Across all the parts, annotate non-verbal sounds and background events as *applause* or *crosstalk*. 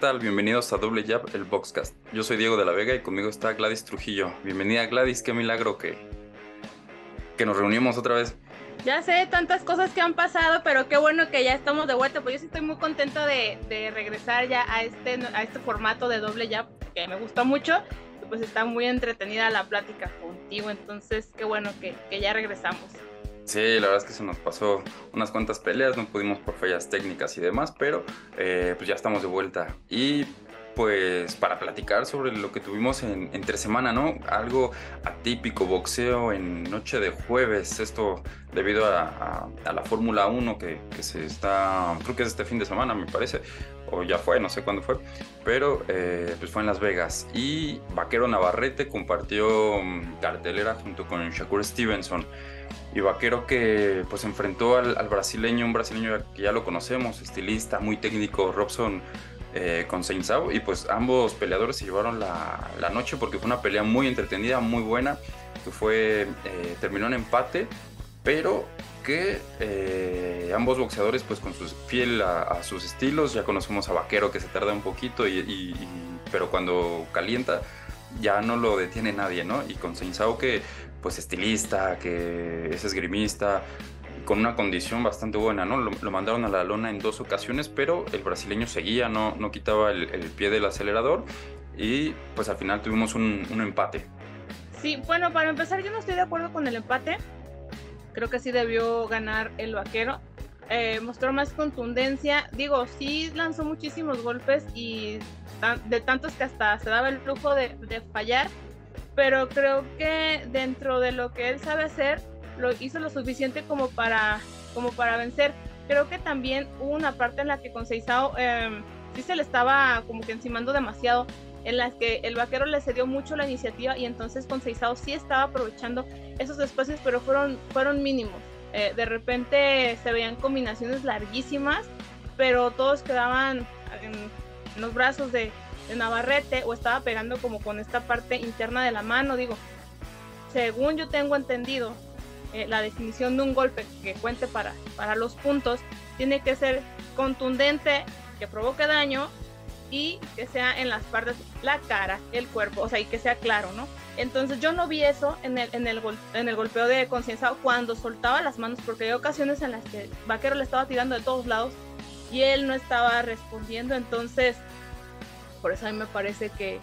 ¿qué tal? Bienvenidos a Doble Jab, el Boxcast. Yo soy Diego de la Vega y conmigo está Gladys Trujillo. Bienvenida Gladys, qué milagro que, que nos reunimos otra vez. Ya sé tantas cosas que han pasado, pero qué bueno que ya estamos de vuelta. Pues yo sí estoy muy contento de, de regresar ya a este, a este formato de Doble Jab, que me gustó mucho. Pues está muy entretenida la plática contigo, entonces qué bueno que, que ya regresamos. Sí, la verdad es que se nos pasó unas cuantas peleas, no pudimos por fallas técnicas y demás, pero eh, pues ya estamos de vuelta. Y pues para platicar sobre lo que tuvimos en, entre semana, ¿no? Algo atípico, boxeo en noche de jueves, esto debido a, la Fórmula 1 que, que, se está, creo que es este fin de semana, me parece, o ya fue, no sé cuándo fue, pero eh, pues fue en Las Vegas. Y Vaquero Navarrete compartió mm, cartelera junto con Shakur Stevenson y Vaquero que pues enfrentó al, brasileño, un brasileño que ya lo conocemos, estilista, muy técnico, Robson eh, con Seinsao, y pues ambos peleadores se llevaron la, noche porque fue una pelea muy entretenida, muy buena, que fue, eh, terminó en empate, pero que eh, ambos boxeadores pues con sus fiel a, sus estilos, ya conocemos a Vaquero que se tarda un poquito, y, pero cuando calienta ya no lo detiene nadie, ¿no? Y con Seinsao que pues estilista, que es esgrimista, con una condición bastante buena, ¿no? Lo, mandaron a la lona en dos ocasiones, pero el brasileño seguía, no, no quitaba el, pie del acelerador y pues al final tuvimos un, empate. Sí, bueno, para empezar yo no estoy de acuerdo con el empate. Creo que sí debió ganar el vaquero. Eh, mostró más contundencia. Digo, sí lanzó muchísimos golpes y de tantos que hasta se daba el lujo de, de fallar pero creo que dentro de lo que él sabe hacer, lo hizo lo suficiente como para, como para vencer. Creo que también hubo una parte en la que con Seizao em, sí se le estaba como que encimando demasiado, en las que el vaquero le cedió mucho la iniciativa y entonces con Seizao sí estaba aprovechando esos espacios, pero fueron, fueron mínimos. Eh, de repente se veían combinaciones larguísimas, pero todos quedaban en los brazos de, Navarrete o estaba pegando como con esta parte interna de la mano. Digo, según yo tengo entendido, eh, la definición de un golpe que cuente para, para los puntos tiene que ser contundente, que provoque daño y que sea en las partes, la cara, el cuerpo, o sea, y que sea claro, ¿no? Entonces yo no vi eso en el, en el, en el golpeo de conciencia cuando soltaba las manos, porque hay ocasiones en las que Vaquero le estaba tirando de todos lados y él no estaba respondiendo, entonces por eso a mí me parece que,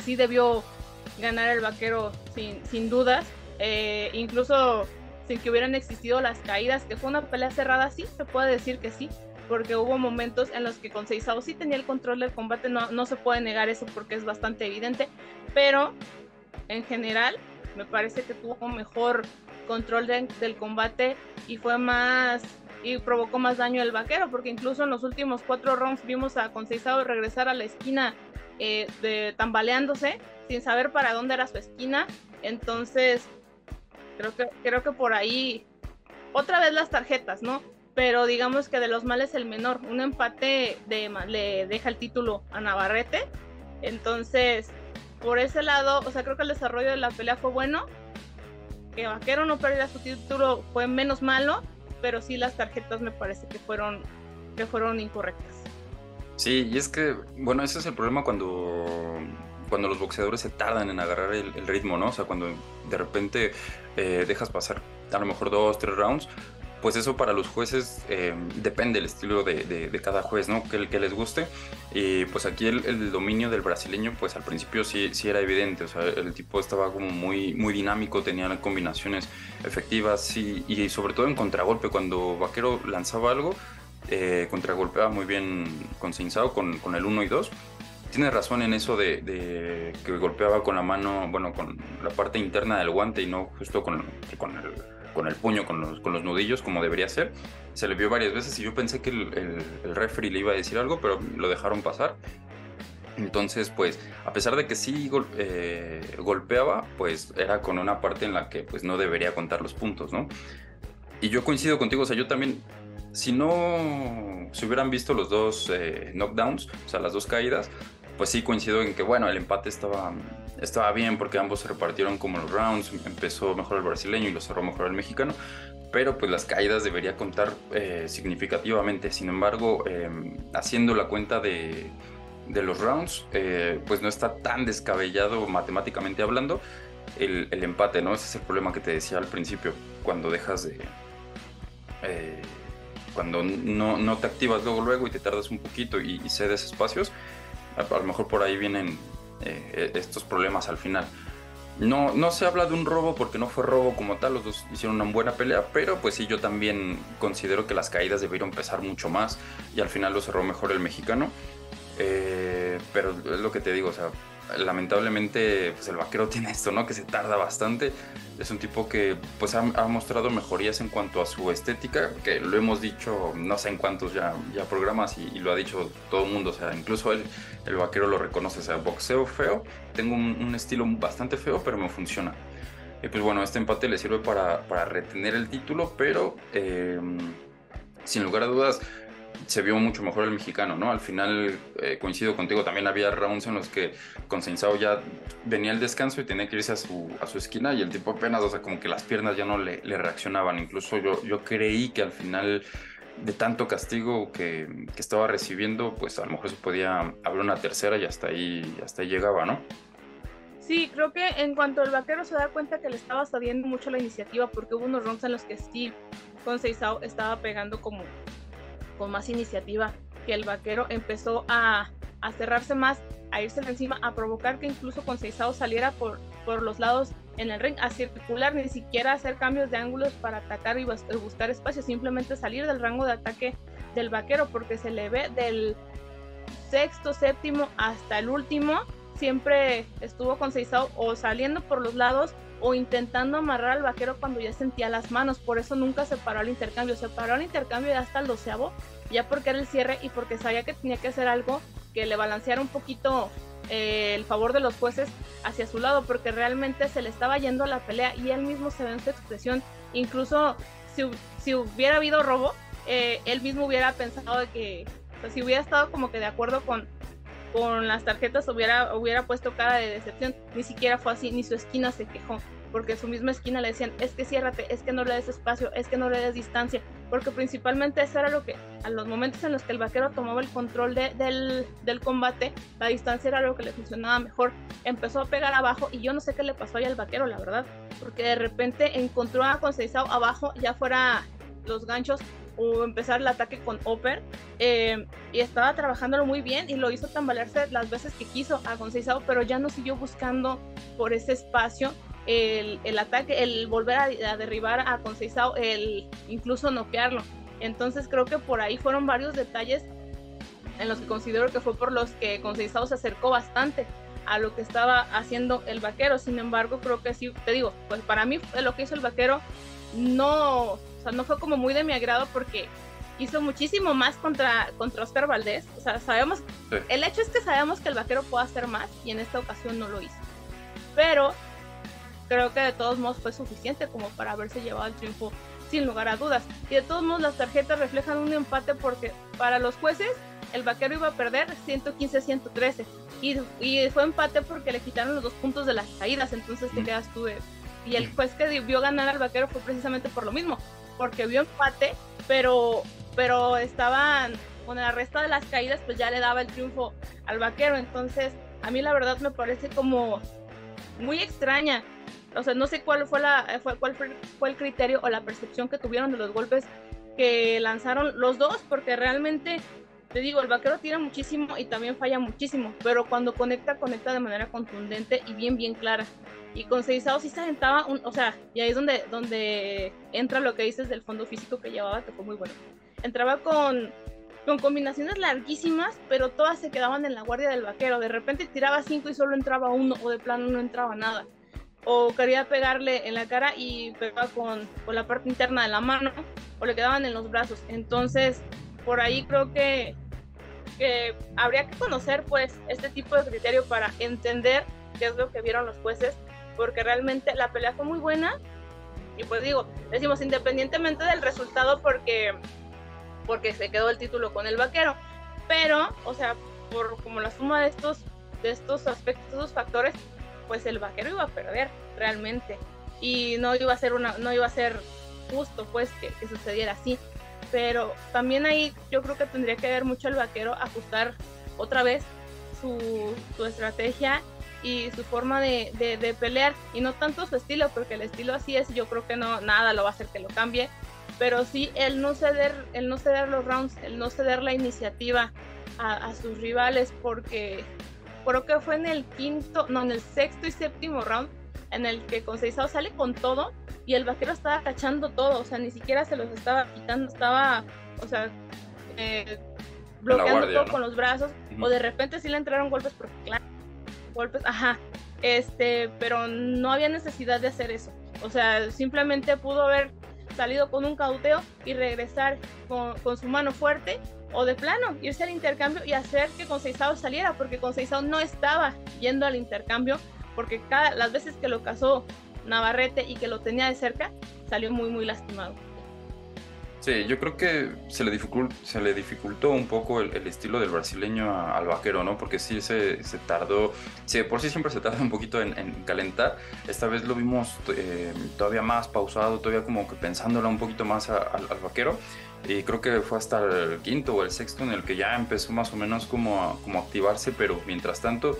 sí debió ganar el vaquero sin, dudas, eh, incluso sin que hubieran existido las caídas, que fue una pelea cerrada, sí, se puede decir que sí, porque hubo momentos en los que con Seisao sí tenía el control del combate, no se puede negar eso porque es bastante evidente, pero en general me parece que tuvo mejor control del combate y fue más y provocó más daño el vaquero, porque incluso en los últimos cuatro rounds vimos a Conceizado regresar a la esquina eh, de, tambaleándose sin saber para dónde era su esquina. Entonces, creo que, creo que por ahí, otra vez las tarjetas, ¿no? Pero digamos que de los males el menor. Un empate le deja el título a Navarrete. Entonces, por ese lado, o sea, creo que el desarrollo de la pelea fue bueno. Que Vaquero no perdiera su título fue menos malo pero sí las tarjetas me parece que fueron, que fueron incorrectas. Sí, y es que, bueno, ese es el problema cuando, cuando los boxeadores se tardan en agarrar el, ritmo, ¿no? O sea, cuando de repente eh, dejas pasar a lo mejor dos, tres rounds, pues eso para los jueces eh, depende del estilo de, cada juez, ¿no? Que, que, les guste. Y pues aquí el, dominio del brasileño, pues al principio sí, sí era evidente, o sea, el tipo estaba como muy, muy dinámico, tenía combinaciones efectivas y, sobre todo en contragolpe, cuando Vaquero lanzaba algo, eh, contragolpeaba muy bien con Sinsao, con, con el 1 y 2 tiene razón en eso de, que golpeaba con la mano, bueno, con la parte interna del guante y no justo con, con el con el puño, con los, con los nudillos, como debería ser. Se le vio varias veces y yo pensé que el, el, referee le iba a decir algo, pero lo dejaron pasar. Entonces, pues, a pesar de que sí eh, golpeaba, pues era con una parte en la que pues no debería contar los puntos, ¿no? Y yo coincido contigo, o sea, yo también, si no se hubieran visto los dos eh, knockdowns, o sea, las dos caídas, pues sí coincido en que, bueno, el empate estaba, estaba bien porque ambos se repartieron como los rounds, empezó mejor el brasileño y lo cerró mejor el mexicano, pero pues las caídas debería contar eh, significativamente. Sin embargo, em, haciendo la cuenta de, de los rounds, eh, pues no está tan descabellado matemáticamente hablando el, empate, ¿no? Ese es el problema que te decía al principio, cuando dejas de... Eh, cuando no, te activas luego, luego y te tardas un poquito y, cedes espacios, a, lo mejor por ahí vienen eh, estos problemas al final. No, no se habla de un robo porque no fue robo como tal, los dos hicieron una buena pelea, pero pues sí, yo también considero que las caídas debieron pesar mucho más y al final lo cerró mejor el mexicano. Eh, pero es lo que te digo, o sea, lamentablemente pues el vaquero *laughs* tiene esto, ¿no? Que se tarda bastante. Es un tipo que pues ha, mostrado mejorías en cuanto a su estética, que lo hemos dicho no sé en cuántos ya, ya programas y, lo ha dicho todo el mundo, o sea, incluso el, vaquero lo reconoce, o sea, boxeo feo, tengo un, estilo bastante feo, pero me funciona. Y pues bueno, este empate le sirve para, para retener el título, pero eh, sin lugar a dudas se vio mucho mejor el mexicano, ¿no? Al final, eh, coincido contigo, también había rounds en los que con ya venía el descanso y tenía que irse a su, a su esquina y el tipo apenas, o sea, como que las piernas ya no le, le reaccionaban. Incluso yo, yo creí que al final de tanto castigo que, que, estaba recibiendo, pues a lo mejor se podía abrir una tercera y hasta ahí, hasta ahí llegaba, ¿no? Sí, creo que en cuanto el vaquero se da cuenta que le estaba saliendo mucho la iniciativa, porque hubo unos rounds en los que Steve con Seisao estaba pegando como con más iniciativa, que el vaquero empezó a, cerrarse más, a irse encima, a provocar que incluso con Seisao saliera por, por los lados en el ring, a circular, ni siquiera hacer cambios de ángulos para atacar y buscar espacio, simplemente salir del rango de ataque del vaquero, porque se le ve del sexto, séptimo hasta el último, siempre estuvo con Seisao o saliendo por los lados o intentando amarrar al vaquero cuando ya sentía las manos, por eso nunca se paró el intercambio, se paró el intercambio hasta el doceavo, ya porque era el cierre y porque sabía que tenía que hacer algo que le balanceara un poquito eh, el favor de los jueces hacia su lado, porque realmente se le estaba yendo la pelea y él mismo se ve en su expresión, incluso si, hubiera habido robo, eh, él mismo hubiera pensado de que, si hubiera estado como que de acuerdo con, con las tarjetas hubiera, hubiera puesto cara de decepción. Ni siquiera fue así, ni su esquina se quejó, porque su misma esquina le decían, es que ciérrate, es que no le des espacio, es que no le des distancia, porque principalmente eso era lo que, a los momentos en los que el vaquero tomaba el control de, del, del, combate, la distancia era lo que le funcionaba mejor. Empezó a pegar abajo y yo no sé qué le pasó ahí al vaquero, la verdad, porque de repente encontró a Conceizao abajo, ya fuera los ganchos o empezar el ataque con Oper eh, y estaba trabajándolo muy bien y lo hizo tambalearse las veces que quiso a Conceizao, pero ya no siguió buscando por ese espacio el, el ataque, el volver a, derribar a Conceizao, el incluso noquearlo. Entonces creo que por ahí fueron varios detalles en los que considero que fue por los que Conceizao se acercó bastante a lo que estaba haciendo el vaquero. Sin embargo, creo que sí, te digo, pues para mí lo que hizo el vaquero no sea, no fue como muy de mi agrado porque hizo muchísimo más contra, contra Oscar Valdés. O sea, sabemos, el hecho es que sabemos que el vaquero puede hacer más y en esta ocasión no lo hizo. Pero creo que de todos modos fue suficiente como para haberse llevado el triunfo sin lugar a dudas. Y de todos modos las tarjetas reflejan un empate porque para los jueces el vaquero iba a perder 115-113 y, y, fue empate porque le quitaron los dos puntos de las caídas, entonces te quedas tú Y el juez que vio ganar al vaquero fue precisamente por lo mismo, porque vio empate, pero, pero estaban con la resta de las caídas, pues ya le daba el triunfo al vaquero. Entonces, a mí la verdad me parece como muy extraña. O sea, no sé cuál fue, la, fue, cuál fue el criterio o la percepción que tuvieron de los golpes que lanzaron los dos, porque realmente, te digo, el vaquero tira muchísimo y también falla muchísimo, pero cuando conecta, conecta de manera contundente y bien, bien clara. Y con Seizao sí se aventaba, un, o sea, y ahí es donde, donde entra lo que dices del fondo físico que llevaba, que fue muy bueno. Entraba con, con combinaciones larguísimas, pero todas se quedaban en la guardia del vaquero. De repente tiraba cinco y solo entraba uno, o de plano no entraba nada. O quería pegarle en la cara y pegaba con, con la parte interna de la mano, o le quedaban en los brazos. Entonces, por ahí creo que, que habría que conocer pues este tipo de criterio para entender qué es lo que vieron los jueces porque realmente la pelea fue muy buena. Y pues digo, decimos independientemente del resultado porque porque se quedó el título con el vaquero, pero o sea, por como la suma de estos de estos aspectos, estos factores, pues el vaquero iba a perder realmente. Y no iba a ser una no iba a ser justo pues que, que sucediera así, pero también ahí yo creo que tendría que ver mucho el vaquero ajustar otra vez su, su estrategia y su forma de, de, pelear y no tanto su estilo, porque el estilo así es, yo creo que no, nada lo va a hacer que lo cambie, pero sí el no ceder, el no ceder los rounds, el no ceder la iniciativa a, sus rivales, porque creo que fue en el quinto, no, en el sexto y séptimo round, en el que Conceizao sale con todo y el vaquero estaba cachando todo, o sea, ni siquiera se los estaba quitando, estaba, o sea, eh, bloqueando todo con los brazos, o de repente sí le entraron golpes, porque claro, golpes, ajá, este, pero no había necesidad de hacer eso. O sea, simplemente pudo haber salido con un cauteo y regresar con, con su mano fuerte o de plano irse al intercambio y hacer que Conceizao saliera, porque Conceizao no estaba yendo al intercambio, porque cada, las veces que lo cazó Navarrete y que lo tenía de cerca, salió muy, muy lastimado. Sí, yo creo que se le, dificultó, se le dificultó un poco el, estilo del brasileño al vaquero, ¿no? Porque sí se, se tardó, sí, por sí siempre se tarda un poquito en, calentar. Esta vez lo vimos eh, todavía más pausado, todavía como que pensándola un poquito más al vaquero. Y creo que fue hasta el quinto o el sexto en el que ya empezó más o menos como a, como activarse, pero mientras tanto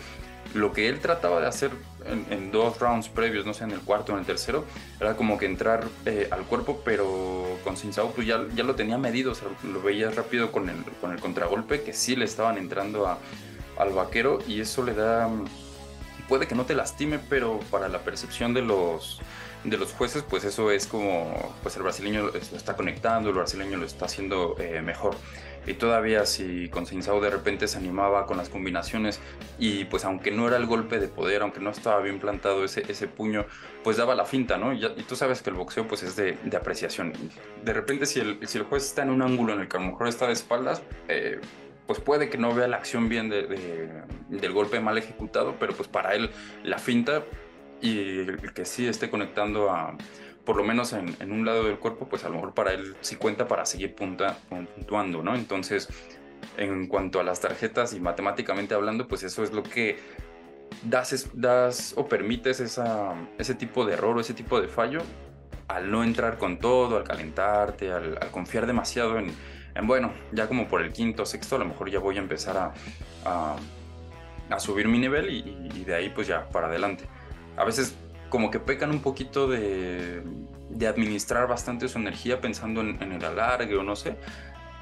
lo que él trataba de hacer en, dos rounds previos, no sé, en el cuarto o en el tercero, era como que entrar eh, al cuerpo, pero con Sinsao pues ya, ya lo tenía medido, o sea, lo veía rápido con el, con el contragolpe, que sí le estaban entrando al vaquero y eso le da, puede que no te lastime, pero para la percepción de los de los jueces, pues eso es como, pues el brasileño lo está conectando, el brasileño lo está haciendo eh, mejor. Y todavía si con de repente se animaba con las combinaciones y pues aunque no era el golpe de poder, aunque no estaba bien plantado ese, ese puño, pues daba la finta, ¿no? Y, tú sabes que el boxeo pues es de, de, apreciación. De repente si el, si el juez está en un ángulo en el que a lo mejor está de espaldas, eh, pues puede que no vea la acción bien de, del golpe mal ejecutado, pero pues para él la finta y el que sí esté conectando a, por lo menos en, en, un lado del cuerpo, pues a lo mejor para él sí cuenta para seguir punta, puntuando, ¿no? Entonces, en cuanto a las tarjetas y matemáticamente hablando, pues eso es lo que das, das o permites esa, ese tipo de error o ese tipo de fallo al no entrar con todo, al calentarte, al, confiar demasiado en, en, bueno, ya como por el quinto, sexto, a lo mejor ya voy a empezar a, a, a subir mi nivel y, y de ahí pues ya para adelante a veces como que pecan un poquito de, administrar bastante su energía pensando en, el alargue o no sé.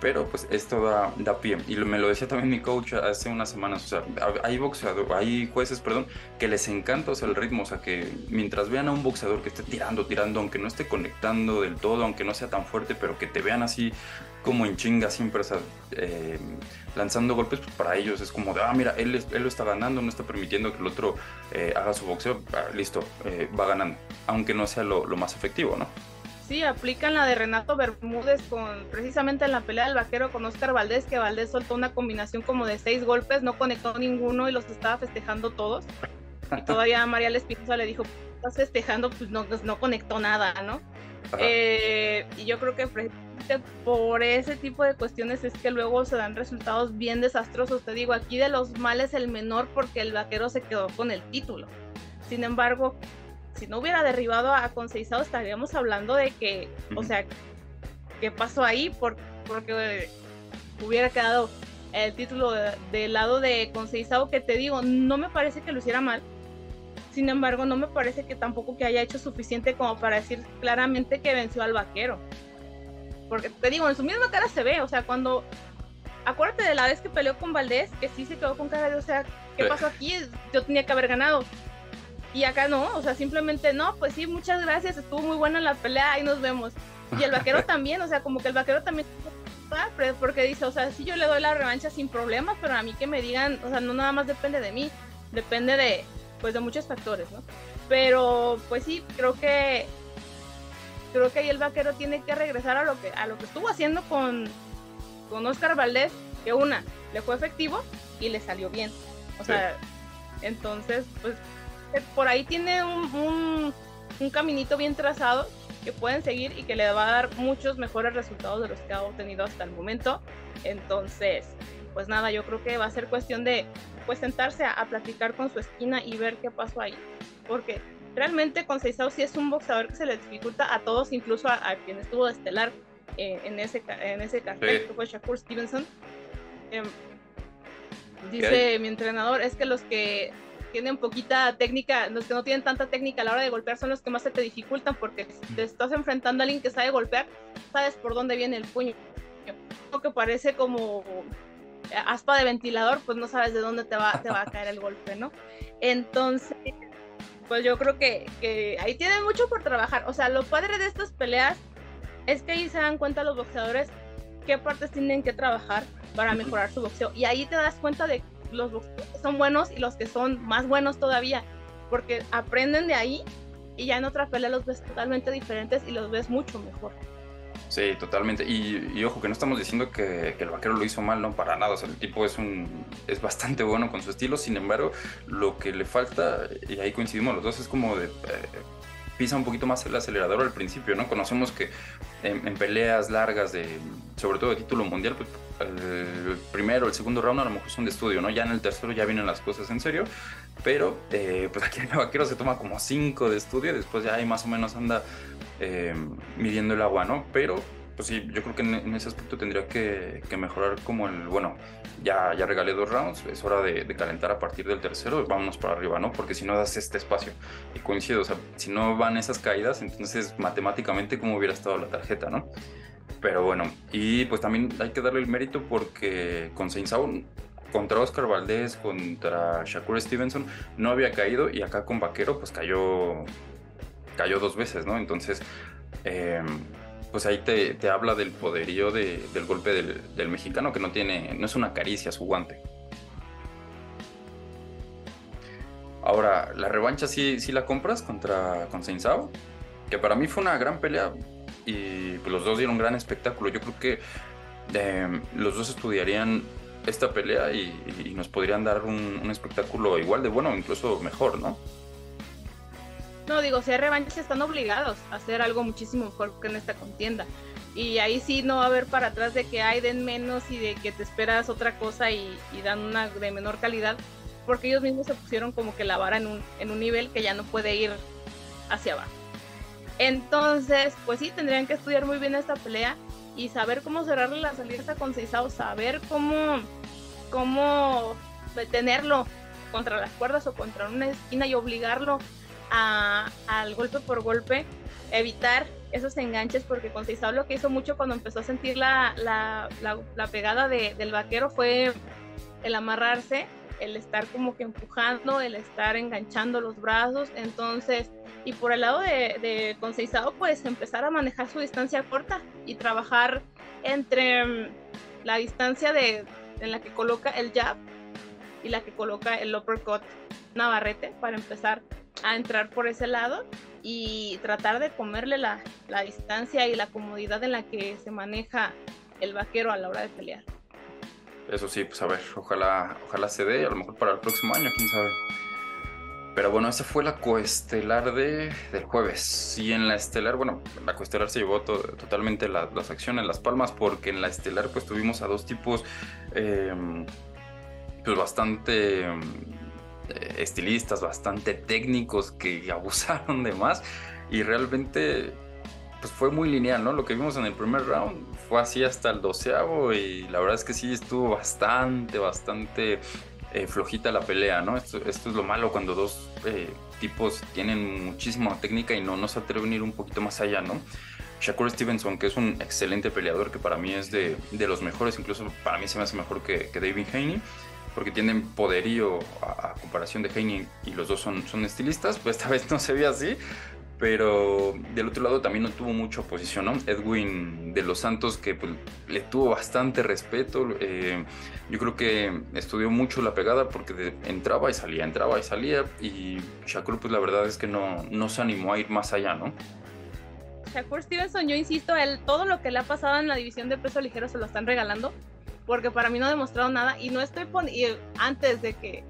Pero pues esto da, da pie. Y me lo decía también mi coach hace unas semanas. O sea, hay boxeadores, hay jueces, perdón, que les encanta el ritmo. O sea, que mientras vean a un boxeador que esté tirando, tirando, aunque no esté conectando del todo, aunque no sea tan fuerte, pero que te vean así como en chinga siempre, eh, lanzando golpes, pues para ellos es como de, ah, mira, él, él lo está ganando, no está permitiendo que el otro eh, haga su boxeo, ah, listo, eh, va ganando, aunque no sea lo, lo, más efectivo, ¿no? Sí, aplican la de Renato Bermúdez con precisamente en la pelea del vaquero con Oscar Valdés, que Valdés soltó una combinación como de seis golpes, no conectó ninguno y los estaba festejando todos. Y todavía María Espinosa le dijo, estás festejando, pues no, pues no conectó nada, ¿no? Eh, y yo creo que por ese tipo de cuestiones es que luego se dan resultados bien desastrosos. Te digo, aquí de los males el menor porque el vaquero se quedó con el título. Sin embargo, si no hubiera derribado a Conceizado, estaríamos hablando de que, o sea, ¿qué pasó ahí? Por, porque hubiera quedado el título del lado de Conceizado, que te digo, no me parece que lo hiciera mal sin embargo, no me parece que tampoco que haya hecho suficiente como para decir claramente que venció al vaquero. Porque te digo, en su misma cara se ve, o sea, cuando... Acuérdate de la vez que peleó con Valdés, que sí se quedó con cara de, o sea, ¿qué pasó aquí? Yo tenía que haber ganado. Y acá no, o sea, simplemente no, pues sí, muchas gracias, estuvo muy buena la pelea, ahí nos vemos. Y el vaquero *laughs* también, o sea, como que el vaquero también porque dice, o sea, sí yo le doy la revancha sin problemas, pero a mí que me digan, o sea, no nada más depende de mí, depende de, pues de muchos factores, ¿no? Pero pues sí, creo que creo que ahí el vaquero tiene que regresar a lo que a lo que estuvo haciendo con con Oscar Valdés, que una le fue efectivo y le salió bien. O sea, entonces pues por ahí tiene un, un, caminito bien trazado que pueden seguir y que le va a dar muchos mejores resultados de los que ha obtenido hasta el momento. Entonces, pues nada, yo creo que va a ser cuestión de pues sentarse a, platicar con su esquina y ver qué pasó ahí. Porque realmente con Seisao sí es un boxeador que se le dificulta a todos, incluso a, quien estuvo de estelar eh, en ese, en ese cartel, que fue Shakur Stevenson. Em, Dice mi entrenador, es que los que tienen poquita técnica, los que no tienen tanta técnica a la hora de golpear son los que más se te dificultan porque si te estás enfrentando a alguien que sabe golpear, sabes por dónde viene el puño. Lo que parece como aspa de ventilador, pues no sabes de dónde te va, te va a caer el golpe, ¿no? Entonces, pues yo creo que, que ahí tienen mucho por trabajar. O sea, lo padre de estas peleas es que ahí se dan cuenta los boxeadores qué partes tienen que trabajar para mejorar su boxeo. Y ahí te das cuenta de los que son buenos y los que son más buenos todavía, porque aprenden de ahí y ya en otra pelea los ves totalmente diferentes y los ves mucho mejor. Sí, totalmente. Y, ojo, que no estamos diciendo que, el vaquero lo hizo mal, no, para nada. O sea, el tipo es un es bastante bueno con su estilo. Sin embargo, lo que le falta, y ahí coincidimos los dos, es como de. Eh, pisa un poquito más el acelerador al principio, ¿no? Conocemos que en, peleas largas, de, sobre todo de título mundial, pues el primero, el segundo round a lo mejor son de estudio, ¿no? Ya en el tercero ya vienen las cosas en serio, pero eh, pues aquí en el vaquero se toma como cinco de estudio, después ya ahí más o menos anda eh, midiendo el agua, ¿no? Pero pues sí, yo creo que en, ese aspecto tendría que, mejorar como el, bueno, ya, ya regalé dos rounds, es hora de, calentar a partir del tercero, vámonos para arriba, ¿no? Porque si no das este espacio, y coincido, o sea, si no van esas caídas, entonces matemáticamente cómo hubiera estado la tarjeta, ¿no? Pero bueno, y pues también hay que darle el mérito porque con Saint contra Oscar Valdés, contra Shakur Stevenson, no había caído y acá con Vaquero pues cayó, cayó dos veces, ¿no? Entonces, eh, pues ahí te, te habla del poderío de, del golpe del, del, mexicano que no tiene, no es una caricia su guante. Ahora, la revancha sí, sí la compras contra con que para mí fue una gran pelea y pues, los dos dieron un gran espectáculo. Yo creo que eh, los dos estudiarían esta pelea y, y nos podrían dar un, espectáculo igual de bueno incluso mejor, ¿no? No, digo, si hay revanchas están obligados a hacer algo muchísimo mejor que en esta contienda. Y ahí sí no va a haber para atrás de que hay den menos y de que te esperas otra cosa y, dan una de menor calidad, porque ellos mismos se pusieron como que la vara en un, en un nivel que ya no puede ir hacia abajo. Entonces, pues sí, tendrían que estudiar muy bien esta pelea y saber cómo cerrarle la salida con Seisao, saber cómo, cómo detenerlo contra las cuerdas o contra una esquina y obligarlo al golpe por golpe, evitar esos enganches, porque con lo que hizo mucho cuando empezó a sentir la, la, la, pegada de, del vaquero fue el amarrarse, el estar como que empujando, el estar enganchando los brazos, entonces, y por el lado de, de Conceizado, pues empezar a manejar su distancia corta y trabajar entre mm, la distancia de, en la que coloca el jab y la que coloca el uppercut Navarrete para empezar a entrar por ese lado y tratar de comerle la, la, distancia y la comodidad en la que se maneja el vaquero a la hora de pelear. Eso sí, pues a ver, ojalá, ojalá se dé, a lo mejor para el próximo año, quién sabe. Pero bueno, esa fue la coestelar de, del jueves. Y en la estelar, bueno, la coestelar se llevó totalmente las acciones, las palmas, porque en la estelar pues tuvimos a dos tipos eh, pues bastante eh, estilistas bastante técnicos que *laughs* abusaron de más y realmente pues fue muy lineal, ¿no? Lo que vimos en el primer round fue así hasta el doceavo y la verdad es que sí estuvo bastante, bastante eh, flojita la pelea, ¿no? Esto, es lo malo cuando dos eh, tipos tienen muchísima técnica y no, no se atreven a ir un poquito más allá, ¿no? Shakur Stevenson, que es un excelente peleador, que para mí es de, de los mejores, incluso para mí se me hace mejor que, que David Haney porque tienen poderío a, comparación de Heine y los dos son, son estilistas, pues esta vez no se ve así, pero del otro lado también no tuvo mucha oposición, ¿no? Edwin de los Santos que pues, le tuvo bastante respeto, eh, yo creo que estudió mucho la pegada porque entraba y salía, entraba y salía y Shakur pues la verdad es que no, no se animó a ir más allá, ¿no? Shakur Stevenson, yo insisto, él, todo lo que le ha pasado en la división de peso ligero se lo están regalando porque para mí no ha demostrado nada y no estoy poniendo, antes de que,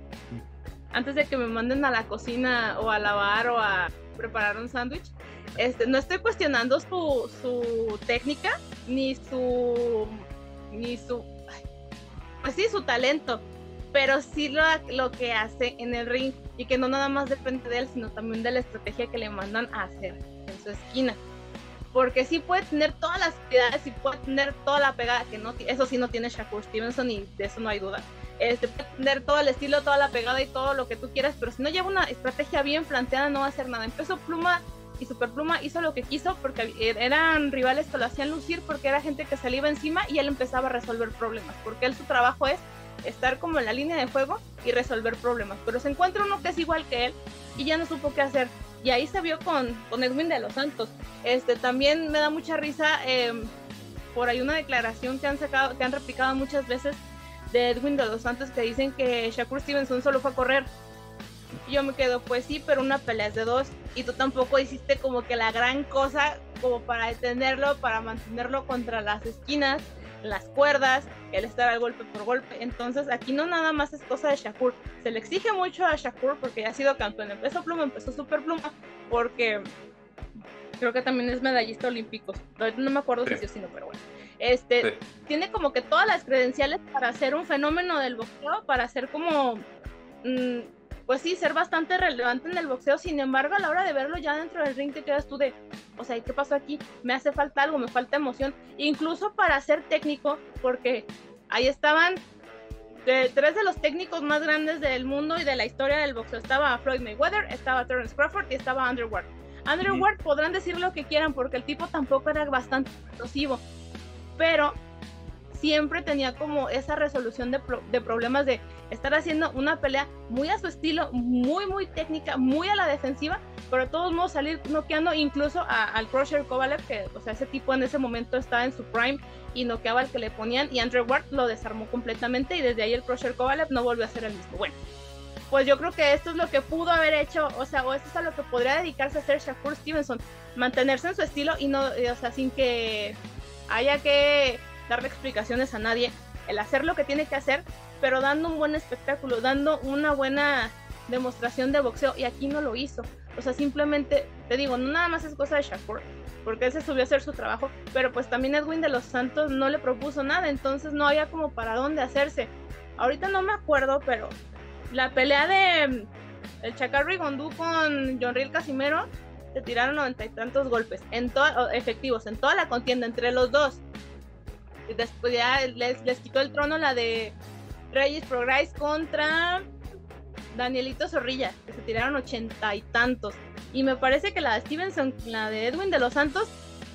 antes de que me manden a la cocina o a lavar o a preparar un sándwich, este, no estoy cuestionando su, su técnica ni su, ni su, pues sí, su talento, pero sí lo, lo que hace en el ring y que no nada más depende de él, sino también de la estrategia que le mandan a hacer en su esquina. Porque sí puede tener todas las cualidades y puede tener toda la pegada que no eso sí no tiene Shakur Stevenson y de eso no hay duda este, tener todo el estilo, toda la pegada y todo lo que tú quieras, pero si no lleva una estrategia bien planteada no va a hacer nada. Empezó Pluma y Superpluma hizo lo que quiso porque eran rivales que lo hacían lucir porque era gente que se le iba encima y él empezaba a resolver problemas, porque él su trabajo es estar como en la línea de fuego y resolver problemas, pero se encuentra uno que es igual que él y ya no supo qué hacer. Y ahí se vio con, con Edwin de los Santos. Este, también me da mucha risa em, por ahí una declaración que han sacado, que han replicado muchas veces de Edwin de los Santos que dicen que Shakur Stevenson solo fue a correr. Y yo me quedo, pues sí, pero una pelea es de dos. Y tú tampoco hiciste como que la gran cosa como para detenerlo, para mantenerlo contra las esquinas, las cuerdas, el estar al golpe por golpe. Entonces aquí no nada más es cosa de Shakur. Se le exige mucho a Shakur porque ya ha sido campeón. Empezó pluma, empezó super pluma, porque creo que también es medallista olímpico. No me acuerdo si sí o no, pero bueno. Este, tiene como que todas las credenciales para ser un fenómeno del boxeo, para ser como, mm, pues sí, ser bastante relevante en el boxeo. Sin embargo, a la hora de verlo ya dentro del ring te quedas tú de, o sea, ¿qué pasó aquí? Me hace falta algo, me falta emoción. Incluso para ser técnico, porque ahí estaban tres de los técnicos más grandes del mundo y de la historia del boxeo. Estaba Floyd Mayweather, estaba Terence Crawford y estaba Andrew Ward. Andrew Ward podrán decir lo que quieran porque el tipo tampoco era bastante explosivo pero siempre tenía como esa resolución de, problemas de estar haciendo una pelea muy a su estilo, muy, muy técnica, muy a la defensiva, pero de todos modos salir noqueando incluso al Crusher Kovalev, que, o sea, ese tipo en ese momento estaba en su prime y noqueaba al que le ponían, y Andrew Ward lo desarmó completamente, y desde ahí el Crusher Kovalev no volvió a ser el mismo. Bueno, pues yo creo que esto es lo que pudo haber hecho, o sea, o esto es a lo que podría dedicarse a hacer Shakur Stevenson, mantenerse en su estilo y no, o sea, sin que haya que darle explicaciones a nadie, el hacer lo que tiene que hacer, pero dando un buen espectáculo, dando una buena demostración de boxeo y aquí no lo hizo. O sea, simplemente, te digo, no nada más es cosa de Shakur, porque él se subió a hacer su trabajo, pero pues también Edwin de los Santos no le propuso nada, entonces no había como para dónde hacerse. Ahorita no me acuerdo, pero la pelea de mm, el Chacal Rigondú con John Real Casimero se tiraron noventa y tantos golpes en efectivos en toda la contienda entre los dos. Y después ya les, les quitó el trono la de Reyes Prograis contra Danielito Zorrilla, que se tiraron ochenta y tantos. Y me parece que la de Stevenson, la de Edwin de los Santos,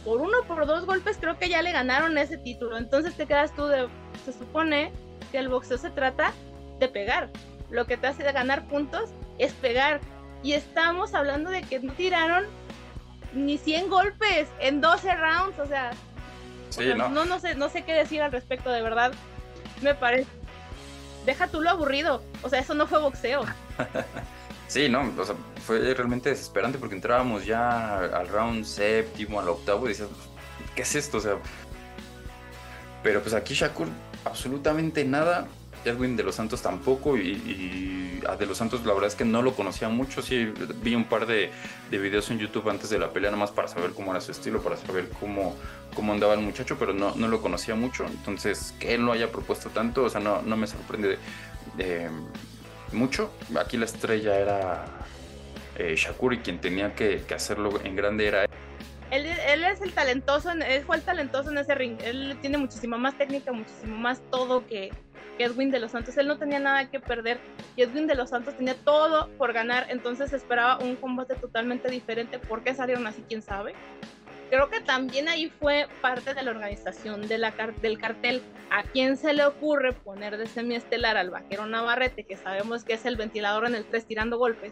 por uno por dos golpes creo que ya le ganaron ese título. Entonces te quedas tú de, se supone que el boxeo se trata de pegar. Lo que te hace ganar puntos es pegar. Y estamos hablando de que no tiraron ni 100 golpes en 12 rounds, o sea, no. no. sé, no sé qué decir al respecto, de verdad. Me parece. Deja tú lo aburrido, o sea, eso no fue boxeo. *laughs* sí, no, o sea, fue realmente desesperante porque entrábamos ya al round séptimo, al octavo y decías, ¿qué es esto? O sea, pero pues aquí Shakur absolutamente nada Edwin de los Santos tampoco y, a de los Santos la verdad es que no lo conocía mucho, sí vi un par de, videos en YouTube antes de la pelea nada más para saber cómo era su estilo, para saber cómo, cómo andaba el muchacho, pero no, no lo conocía mucho, entonces que él no haya propuesto tanto, o sea, no, no me sorprende mucho, aquí la estrella era eh, Shakur y quien tenía que, hacerlo en grande era él. Él, él, es el talentoso, él fue el talentoso en ese ring. Él tiene muchísima más técnica, muchísimo más todo que, Edwin de los Santos. Él no tenía nada que perder y Edwin de los Santos tenía todo por ganar, entonces esperaba un combate totalmente diferente. ¿Por qué salieron así? ¿Quién sabe? Creo que también ahí fue parte de la organización de la del cartel. ¿A quién se le ocurre poner de semiestelar al vaquero Navarrete, que sabemos que es el ventilador en el 3 tirando golpes,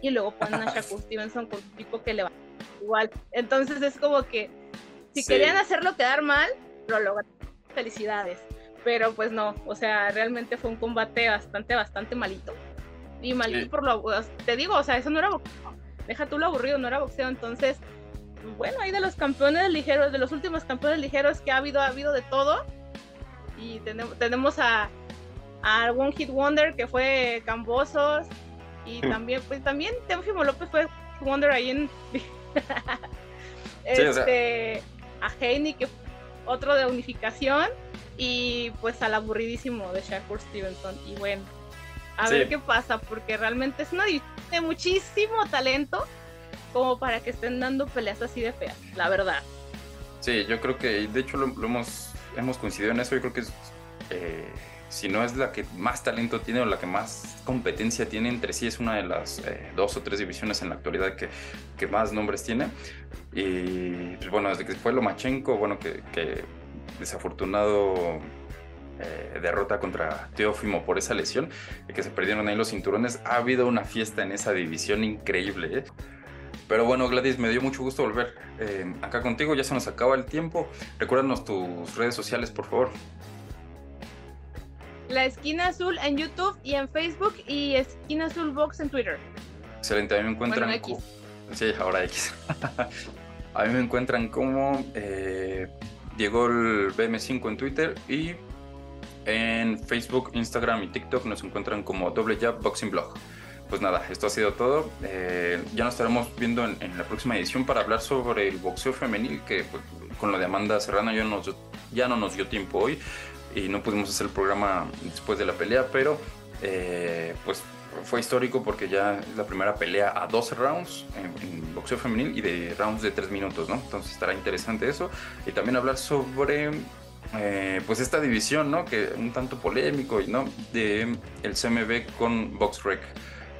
y luego ponen a Shakur *laughs* Stevenson con un tipo que le va igual? Entonces es como que si querían hacerlo quedar mal, lo lograron. Felicidades pero pues no, o sea, realmente fue un combate bastante, bastante malito. Y malito por lo, te digo, o sea, eso no era boxeo, deja tú lo aburrido, no era boxeo, entonces, bueno, hay de los campeones ligeros, de los últimos campeones ligeros que ha habido, ha habido de todo, y tenemos, tenemos a, a One Hit Wonder que fue Cambosos, y también, pues también Teófimo López fue Wonder ahí en... *laughs* este, a Heini que otro de unificación y pues al aburridísimo de Shakur Stevenson. Y bueno, a ver qué pasa, porque realmente es una de muchísimo talento como para que estén dando peleas así de feas, la verdad. Sí, yo creo que, de hecho lo, hemos, hemos coincidido en eso, yo creo que eh, si no es la que más talento tiene o la que más competencia tiene entre sí, es una de las eh, dos o tres divisiones en la actualidad que, que, más nombres tiene. Y pues bueno, desde que fue Lomachenko, bueno, que, que desafortunado eh, derrota contra Teófimo por esa lesión, que se perdieron ahí los cinturones, ha habido una fiesta en esa división increíble. ¿eh? Pero bueno, Gladys, me dio mucho gusto volver eh, acá contigo. Ya se nos acaba el tiempo. Recuérdanos tus redes sociales, por favor. La Esquina Azul en YouTube y en Facebook y Esquina Azul Box en Twitter. Excelente, a mí me encuentran. X. Sí, ahora X. *laughs* a mí me encuentran como eh, Diego el BM5 en Twitter y en Facebook, Instagram y TikTok nos encuentran como Doble Jab Boxing Blog pues nada, esto ha sido todo. Eh, ya nos estaremos viendo en, la próxima edición para hablar sobre el boxeo femenil, que pues, con lo de Amanda Serrano ya, ya no nos dio tiempo hoy y no pudimos hacer el programa después de la pelea, pero eh, pues fue histórico porque ya es la primera pelea a 12 rounds en, boxeo femenil y de rounds de 3 minutos, ¿no? Entonces estará interesante eso. Y también hablar sobre eh, pues esta división, ¿no? Que un tanto polémico, ¿no? De el CMB con BoxRec.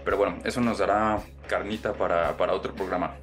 Pero bueno, eso nos dará carnita para, para otro programa.